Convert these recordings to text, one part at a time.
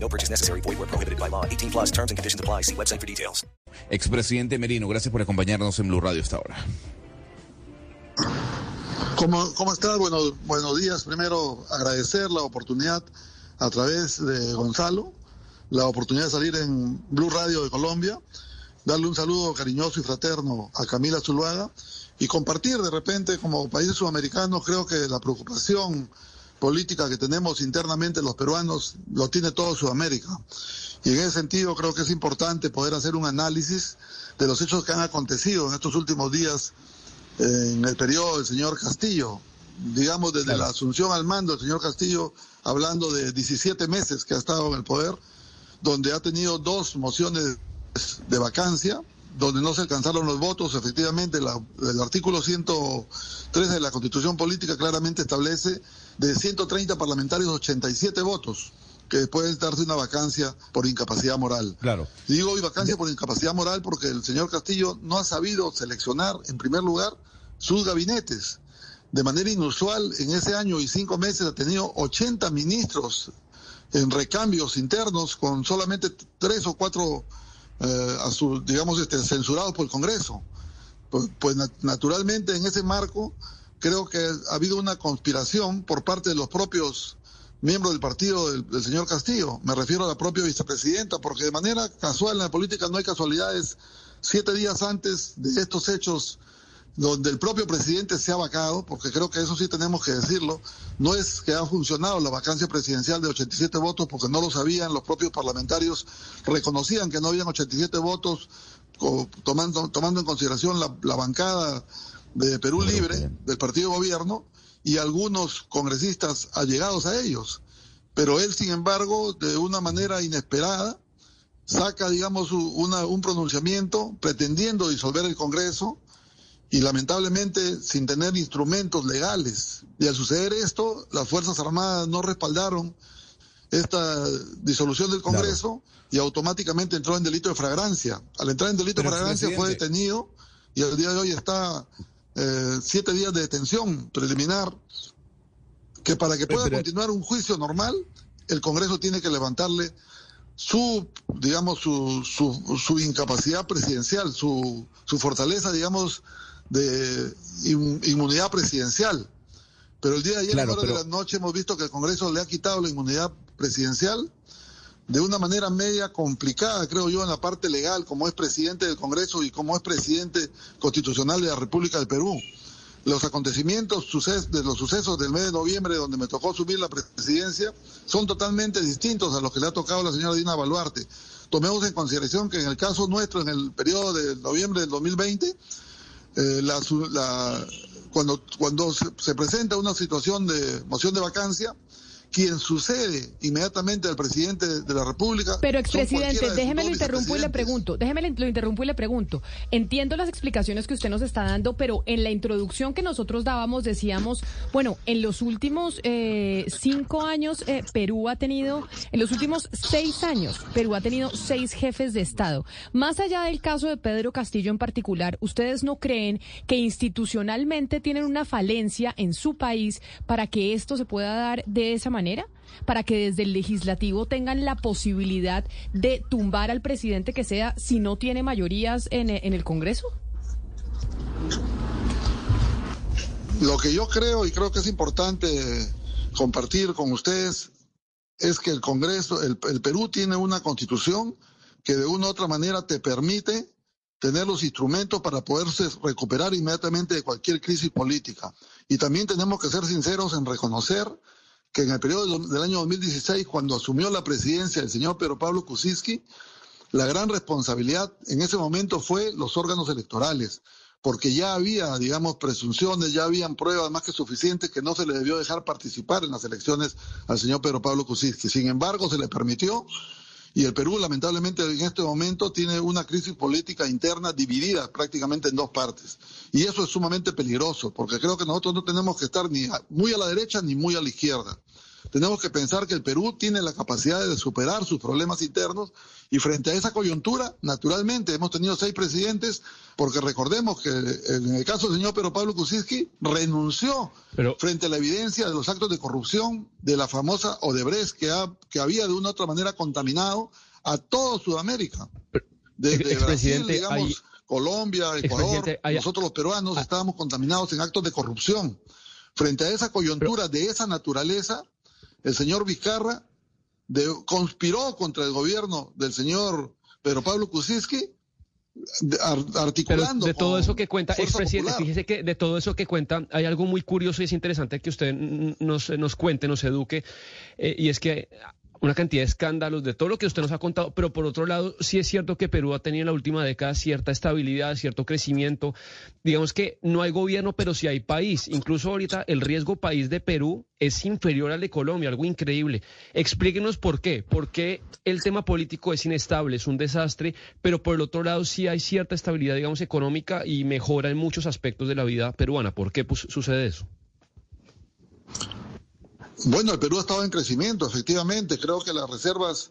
No purchase necessary. Void where prohibited by law. 18 plus terms and conditions apply. See website for details. Expresidente Merino, gracias por acompañarnos en Blue Radio esta hora. ¿Cómo, cómo estás? Bueno, buenos días. Primero, agradecer la oportunidad a través de Gonzalo, la oportunidad de salir en Blue Radio de Colombia, darle un saludo cariñoso y fraterno a Camila Zuluaga y compartir de repente como países sudamericanos, creo que la preocupación política que tenemos internamente los peruanos lo tiene todo Sudamérica. Y en ese sentido creo que es importante poder hacer un análisis de los hechos que han acontecido en estos últimos días eh, en el periodo del señor Castillo. Digamos, desde la asunción al mando del señor Castillo, hablando de 17 meses que ha estado en el poder, donde ha tenido dos mociones de vacancia, donde no se alcanzaron los votos, efectivamente la, el artículo 103 de la Constitución Política claramente establece de 130 parlamentarios 87 votos que pueden darse una vacancia por incapacidad moral. Claro. Digo hoy vacancia por incapacidad moral porque el señor Castillo no ha sabido seleccionar, en primer lugar, sus gabinetes. De manera inusual, en ese año y cinco meses ha tenido 80 ministros en recambios internos con solamente tres o cuatro eh, a su, digamos, este, censurados por el Congreso. Pues, pues naturalmente en ese marco creo que ha habido una conspiración por parte de los propios miembros del partido del, del, señor Castillo. Me refiero a la propia vicepresidenta, porque de manera casual en la política no hay casualidades. Siete días antes de estos hechos donde el propio presidente se ha vacado, porque creo que eso sí tenemos que decirlo, no es que ha funcionado la vacancia presidencial de 87 votos porque no lo sabían, los propios parlamentarios reconocían que no habían 87 votos, tomando, tomando en consideración la, la bancada de Perú Libre, del partido gobierno, y algunos congresistas allegados a ellos. Pero él, sin embargo, de una manera inesperada, saca, digamos, una, un pronunciamiento pretendiendo disolver el Congreso, y lamentablemente sin tener instrumentos legales. Y al suceder esto, las Fuerzas Armadas no respaldaron esta disolución del Congreso claro. y automáticamente entró en delito de fragrancia. Al entrar en delito Pero de fragrancia fue detenido y al día de hoy está eh, siete días de detención preliminar, que para que pueda continuar un juicio normal, el Congreso tiene que levantarle su, digamos, su, su, su incapacidad presidencial, su, su fortaleza, digamos, de inmunidad presidencial. Pero el día de ayer, claro, a la hora pero... de la noche, hemos visto que el Congreso le ha quitado la inmunidad presidencial de una manera media complicada, creo yo, en la parte legal, como es presidente del Congreso y como es presidente constitucional de la República del Perú. Los acontecimientos de los sucesos del mes de noviembre, donde me tocó subir la presidencia, son totalmente distintos a los que le ha tocado a la señora Dina Baluarte. Tomemos en consideración que en el caso nuestro, en el periodo de noviembre del 2020, eh, la, la, cuando, cuando se, se, presenta una situación de moción de vacancia, quien sucede inmediatamente al presidente de la República. Pero, expresidente, déjeme lo interrumpo y le pregunto, déjeme lo interrumpo y le pregunto. Entiendo las explicaciones que usted nos está dando, pero en la introducción que nosotros dábamos decíamos, bueno, en los últimos eh, cinco años eh, Perú ha tenido, en los últimos seis años Perú ha tenido seis jefes de Estado. Más allá del caso de Pedro Castillo en particular, ¿ustedes no creen que institucionalmente tienen una falencia en su país para que esto se pueda dar de esa manera? Manera para que desde el legislativo tengan la posibilidad de tumbar al presidente que sea si no tiene mayorías en, el Congreso? Lo que yo creo y creo que es importante compartir con ustedes es que el Congreso, el, el Perú tiene una constitución que de una u otra manera te permite tener los instrumentos para poderse recuperar inmediatamente de cualquier crisis política. Y también tenemos que ser sinceros en reconocer que en el periodo del año 2016, cuando asumió la presidencia el señor Pedro Pablo Kuczynski, la gran responsabilidad en ese momento fue los órganos electorales, porque ya había, digamos, presunciones, ya habían pruebas más que suficientes que no se le debió dejar participar en las elecciones al señor Pedro Pablo Kuczynski. Sin embargo, se le permitió y el Perú lamentablemente en este momento tiene una crisis política interna dividida prácticamente en dos partes. Y eso es sumamente peligroso, porque creo que nosotros no tenemos que estar ni muy a la derecha ni muy a la izquierda. Tenemos que pensar que el Perú tiene la capacidad de superar sus problemas internos y frente a esa coyuntura, naturalmente, hemos tenido seis presidentes, porque recordemos que en el caso del señor Pedro Pablo Kuczynski renunció frente a la evidencia de los actos de corrupción de la famosa Odebrecht que, que había de una u otra manera contaminado a toda Sudamérica. Desde Brasil, digamos, Colombia, Ecuador, nosotros los peruanos ah. estábamos contaminados en actos de corrupción. Frente a esa coyuntura de esa naturaleza, el señor Vizcarra conspiró contra el gobierno del señor Pedro Pablo Kuczynski articulando. de todo eso que cuenta, expresidente, fíjese que de todo eso que cuenta, hay algo muy curioso y es interesante que usted nos, nos cuente, nos eduque, eh, y es que una cantidad de escándalos, de todo lo que usted nos ha contado, pero por otro lado, sí es cierto que Perú ha tenido en la última década cierta estabilidad, cierto crecimiento. Digamos que no hay gobierno, pero sí hay país. Incluso ahorita el riesgo país de Perú es inferior al de Colombia, algo increíble. Explíquenos por qué. ¿Por qué el tema político es inestable, es un desastre, pero por el otro lado sí hay cierta estabilidad, digamos, económica y mejora en muchos aspectos de la vida peruana? ¿Por qué sucede eso? Bueno, el Perú ha estado en crecimiento, efectivamente. Creo que las reservas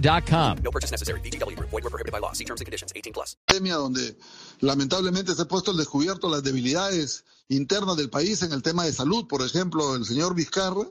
ChumbaCasino.com. No purchase necessary. BGW. Void were prohibited by law. See terms and conditions. 18 plus. Donde lamentablemente se ha puesto al descubierto las debilidades internas del país en el tema de salud. Por ejemplo, el señor Vizcarra,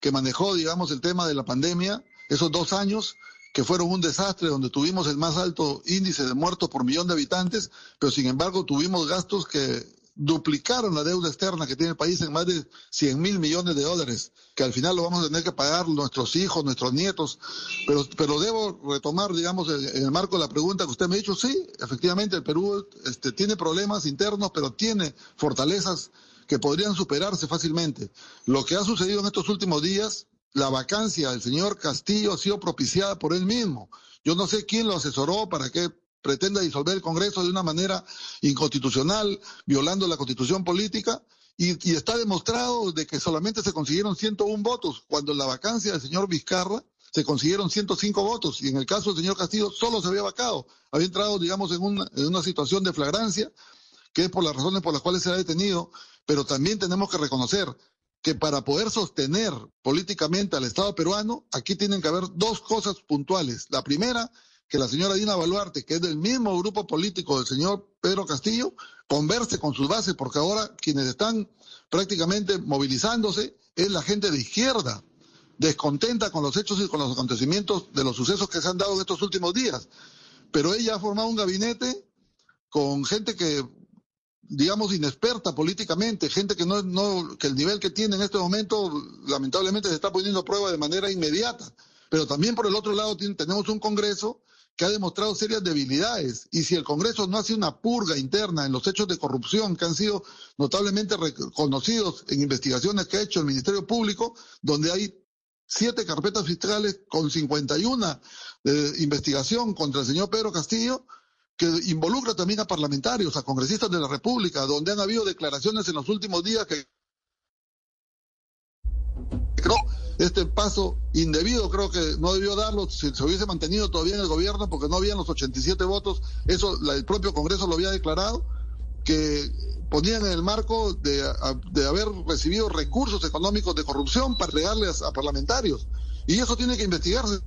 que manejó, digamos, el tema de la pandemia, esos dos años que fueron un desastre, donde tuvimos el más alto índice de muertos por millón de habitantes, pero sin embargo tuvimos gastos que duplicaron la deuda externa que tiene el país en más de 100 mil millones de dólares, que al final lo vamos a tener que pagar nuestros hijos, nuestros nietos. Pero, pero debo retomar, digamos, en el marco de la pregunta que usted me ha dicho, sí, efectivamente el Perú este, tiene problemas internos, pero tiene fortalezas que podrían superarse fácilmente. Lo que ha sucedido en estos últimos días, la vacancia del señor Castillo ha sido propiciada por él mismo. Yo no sé quién lo asesoró para que pretenda disolver el Congreso de una manera inconstitucional, violando la constitución política, y, está demostrado de que solamente se consiguieron 101 votos, cuando en la vacancia del señor Vizcarra se consiguieron 105 votos, y en el caso del señor Castillo solo se había vacado, había entrado, digamos, en una, en una situación de flagrancia, que es por las razones por las cuales se ha detenido, pero también tenemos que reconocer que para poder sostener políticamente al Estado peruano, aquí tienen que haber dos cosas puntuales. La primera que la señora Dina Baluarte, que es del mismo grupo político del señor Pedro Castillo, converse con sus bases, porque ahora quienes están prácticamente movilizándose es la gente de izquierda, descontenta con los hechos y con los acontecimientos de los sucesos que se han dado en estos últimos días. Pero ella ha formado un gabinete con gente que digamos inexperta políticamente, gente que no, no que el nivel que tiene en este momento lamentablemente se está poniendo a prueba de manera inmediata. Pero también por el otro lado tenemos un Congreso que ha demostrado serias debilidades. Y si el Congreso no hace una purga interna en los hechos de corrupción que han sido notablemente reconocidos en investigaciones que ha hecho el Ministerio Público, donde hay siete carpetas fiscales con 51 de investigación contra el señor Pedro Castillo, que involucra también a parlamentarios, a congresistas de la República, donde han habido declaraciones en los últimos días que este paso indebido creo que no debió darlo si se hubiese mantenido todavía en el gobierno porque no habían los 87 votos, eso el propio Congreso lo había declarado, que ponían en el marco de, de haber recibido recursos económicos de corrupción para regarles a parlamentarios. Y eso tiene que investigarse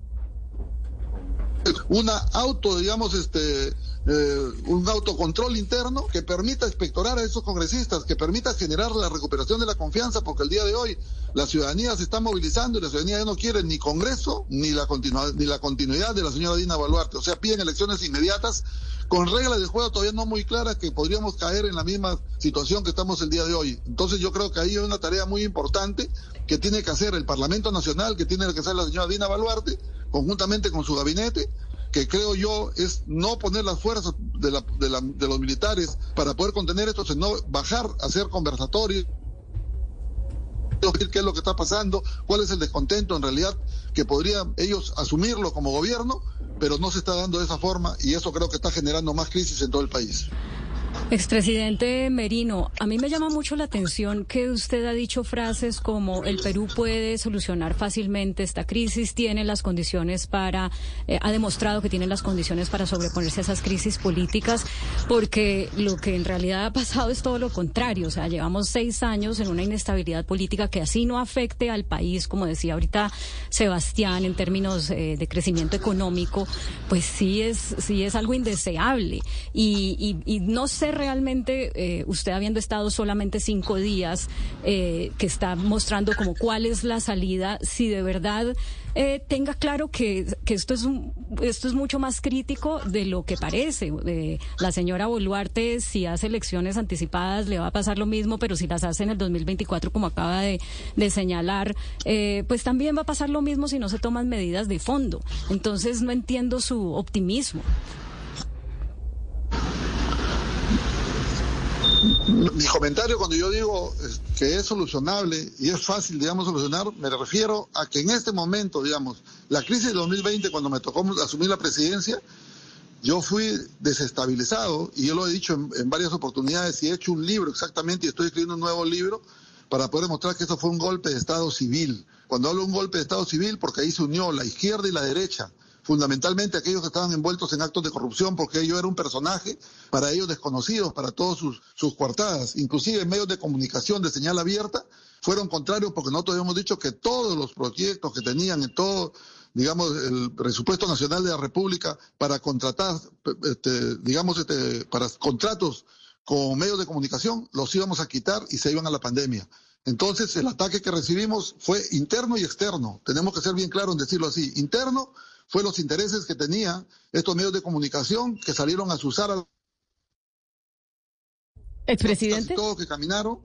una auto, digamos, este, eh, un autocontrol interno que permita inspectorar a esos congresistas, que permita generar la recuperación de la confianza, porque el día de hoy la ciudadanía se está movilizando y la ciudadanía ya no quiere ni Congreso ni la, ni la continuidad de la señora Dina Baluarte. O sea, piden elecciones inmediatas con reglas de juego todavía no muy claras que podríamos caer en la misma situación que estamos el día de hoy. Entonces yo creo que ahí hay una tarea muy importante que tiene que hacer el Parlamento Nacional, que tiene que hacer la señora Dina Baluarte, conjuntamente con su gabinete, que creo yo es no poner las fuerzas de, la, de, la, de los militares para poder contener esto, sino bajar, hacer conversatorios qué es lo que está pasando, cuál es el descontento en realidad que podrían ellos asumirlo como gobierno, pero no se está dando de esa forma y eso creo que está generando más crisis en todo el país. Expresidente Merino, a mí me llama mucho la atención que usted ha dicho frases como el Perú puede solucionar fácilmente esta crisis, tiene las condiciones para, eh, ha demostrado que tiene las condiciones para sobreponerse a esas crisis políticas, porque lo que en realidad ha pasado es todo lo contrario. O sea, llevamos seis años en una inestabilidad política que así no afecte al país, como decía ahorita Sebastián, en términos eh, de crecimiento económico, pues sí es, sí es algo indeseable. Y, no sé realmente, eh, usted habiendo estado solamente cinco días, eh, que está mostrando como cuál es la salida, si de verdad eh, tenga claro que, que, esto es un, esto es mucho más crítico de lo que parece. la señora Boluarte, si hace elecciones anticipadas, le va a pasar lo mismo, pero si las hace en el 2024, como acaba de, de señalar, pues también va a pasar lo mismo si no se toman medidas de fondo. Entonces no entiendo su optimismo. Mi comentario cuando yo digo que es solucionable y es fácil, digamos, solucionar, me refiero a que en este momento, digamos, la crisis de 2020, cuando me tocó asumir la presidencia, yo fui desestabilizado y yo lo he dicho en, varias oportunidades y he hecho un libro exactamente y estoy escribiendo un nuevo libro para poder demostrar que eso fue un golpe de Estado civil. Cuando hablo de un golpe de Estado civil, porque ahí se unió la izquierda y la derecha fundamentalmente aquellos que estaban envueltos en actos de corrupción, porque yo era un personaje para ellos desconocidos, para todos sus, sus coartadas, inclusive medios de comunicación de señal abierta, fueron contrarios porque nosotros habíamos dicho que todos los proyectos que tenían en todo, digamos, el presupuesto nacional de la República para contratar, este, digamos, este, para contratos con medios de comunicación, los íbamos a quitar y se iban a la pandemia. Entonces, el ataque que recibimos fue interno y externo. Tenemos que ser bien claros en decirlo así. Interno, fue los intereses que tenían estos medios de comunicación que salieron a usar al expresidente todos que caminaron.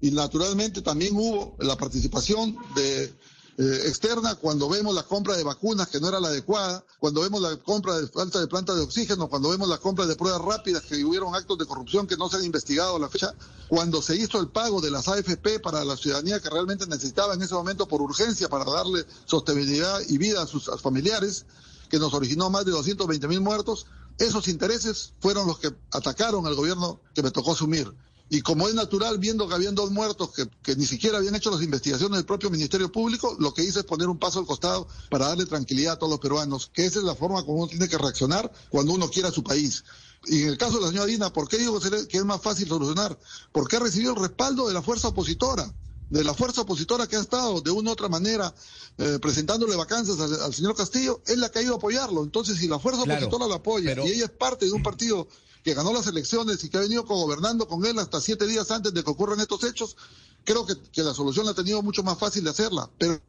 Y naturalmente también hubo la participación de eh, externa cuando vemos la compra de vacunas que no era la adecuada, cuando vemos la compra de falta de plantas de oxígeno, cuando vemos la compra de pruebas rápidas que hubieron actos de corrupción que no se han investigado a la fecha, cuando se hizo el pago de las AFP para la ciudadanía que realmente necesitaba en ese momento por urgencia para darle sostenibilidad y vida a sus familiares, que nos originó más de 220 mil muertos, esos intereses fueron los que atacaron al gobierno que me tocó asumir. Y como es natural, viendo que habían dos muertos que, ni siquiera habían hecho las investigaciones del propio Ministerio Público, lo que hice es poner un paso al costado para darle tranquilidad a todos los peruanos, que esa es la forma como uno tiene que reaccionar cuando uno quiera a su país. Y en el caso de la señora Dina, ¿por qué digo que es más fácil solucionar? Porque ha recibido el respaldo de la fuerza opositora, de la fuerza opositora que ha estado de una u otra manera eh, presentándole vacancias al, señor Castillo, es la que ha ido a apoyarlo. Entonces, si la fuerza opositora la apoya y ella es parte de un partido que ganó las elecciones y que ha venido gobernando con él hasta siete días antes de que ocurran estos hechos, creo que, que la solución la ha tenido mucho más fácil de hacerla. Pero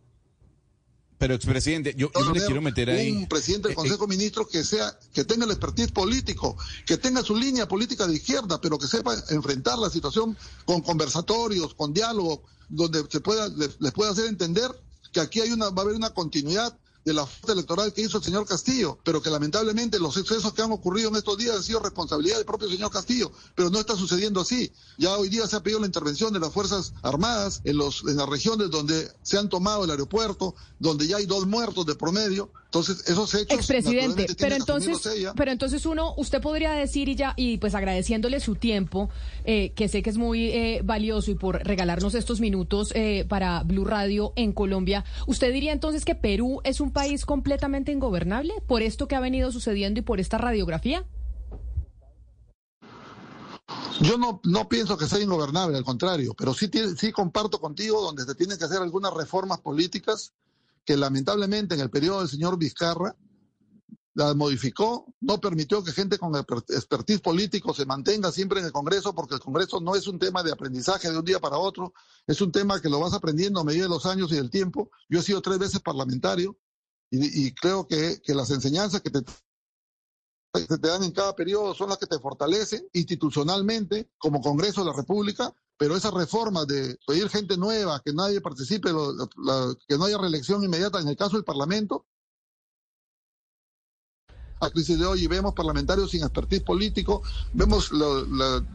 pero expresidente, yo, yo no quiero meter ahí. Un presidente del eh, Consejo de eh, Ministros que sea, que tenga el expertise político, que tenga su línea política de izquierda, pero que sepa enfrentar la situación con conversatorios, con diálogo, donde se pueda, les, les pueda hacer entender que aquí hay una, va a haber una continuidad de la fuerza electoral que hizo el señor Castillo, pero que lamentablemente los excesos que han ocurrido en estos días han sido responsabilidad del propio señor Castillo, pero no está sucediendo así. Ya hoy día se ha pedido la intervención de las Fuerzas Armadas en, los, en las regiones donde se han tomado el aeropuerto, donde ya hay dos muertos de promedio, entonces, esos hechos. Expresidente, pero entonces, pero entonces uno, usted podría decir y ya, y pues agradeciéndole su tiempo, eh, que sé que es muy eh, valioso y por regalarnos estos minutos eh, para Blue Radio en Colombia, ¿usted diría entonces que Perú es un país completamente ingobernable por esto que ha venido sucediendo y por esta radiografía? Yo no, no pienso que sea ingobernable, al contrario, pero sí, sí comparto contigo donde se tienen que hacer algunas reformas políticas que lamentablemente en el periodo del señor Vizcarra la modificó, no permitió que gente con expertise político se mantenga siempre en el Congreso, porque el Congreso no es un tema de aprendizaje de un día para otro, es un tema que lo vas aprendiendo a medida de los años y del tiempo. Yo he sido tres veces parlamentario y, creo que, que, las enseñanzas que te, que te dan en cada periodo son las que te fortalecen institucionalmente como Congreso de la República pero esa reforma de pedir gente nueva, que nadie participe, que no haya reelección inmediata en el caso del Parlamento. la crisis de hoy vemos parlamentarios sin expertise político, vemos,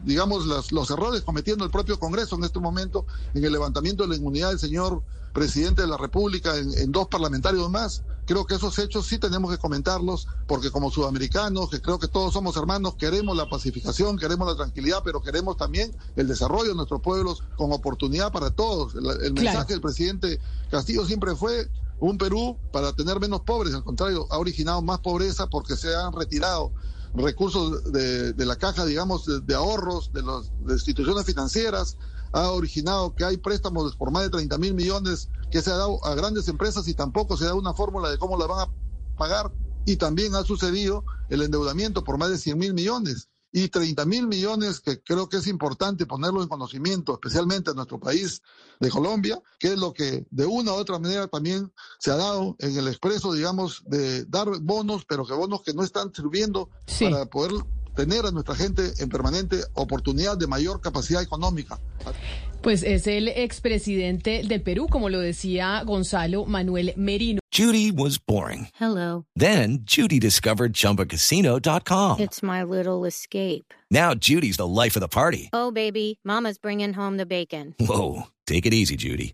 digamos, los errores cometiendo el propio Congreso en este momento en el levantamiento de la inmunidad del señor presidente de la República en, dos parlamentarios más. Creo que esos hechos sí tenemos que comentarlos, porque como sudamericanos, que creo que todos somos hermanos, queremos la pacificación, queremos la tranquilidad, pero queremos también el desarrollo de nuestros pueblos con oportunidad para todos. El, mensaje del presidente Castillo siempre fue un Perú para tener menos pobres, al contrario, ha originado más pobreza porque se han retirado recursos de, la caja, digamos, de, ahorros, de las instituciones financieras, ha originado que hay préstamos por más de 30 mil millones que se ha dado a grandes empresas y tampoco se da una fórmula de cómo la van a pagar. Y también ha sucedido el endeudamiento por más de 100 mil millones y 30 mil millones que creo que es importante ponerlo en conocimiento, especialmente en nuestro país de Colombia, que es lo que de una u otra manera también se ha dado en el expreso, digamos, de dar bonos, pero que bonos que no están sirviendo para poder tener a nuestra gente en permanente oportunidad de mayor capacidad económica. Pues es el expresidente del Perú, como lo decía Gonzalo Manuel Merino. Judy was boring. Hello. Then Judy discovered chumbacasino.com. It's my little escape. Now Judy's the life of the party. Oh, baby, mama's bringing home the bacon. Whoa, take it easy, Judy.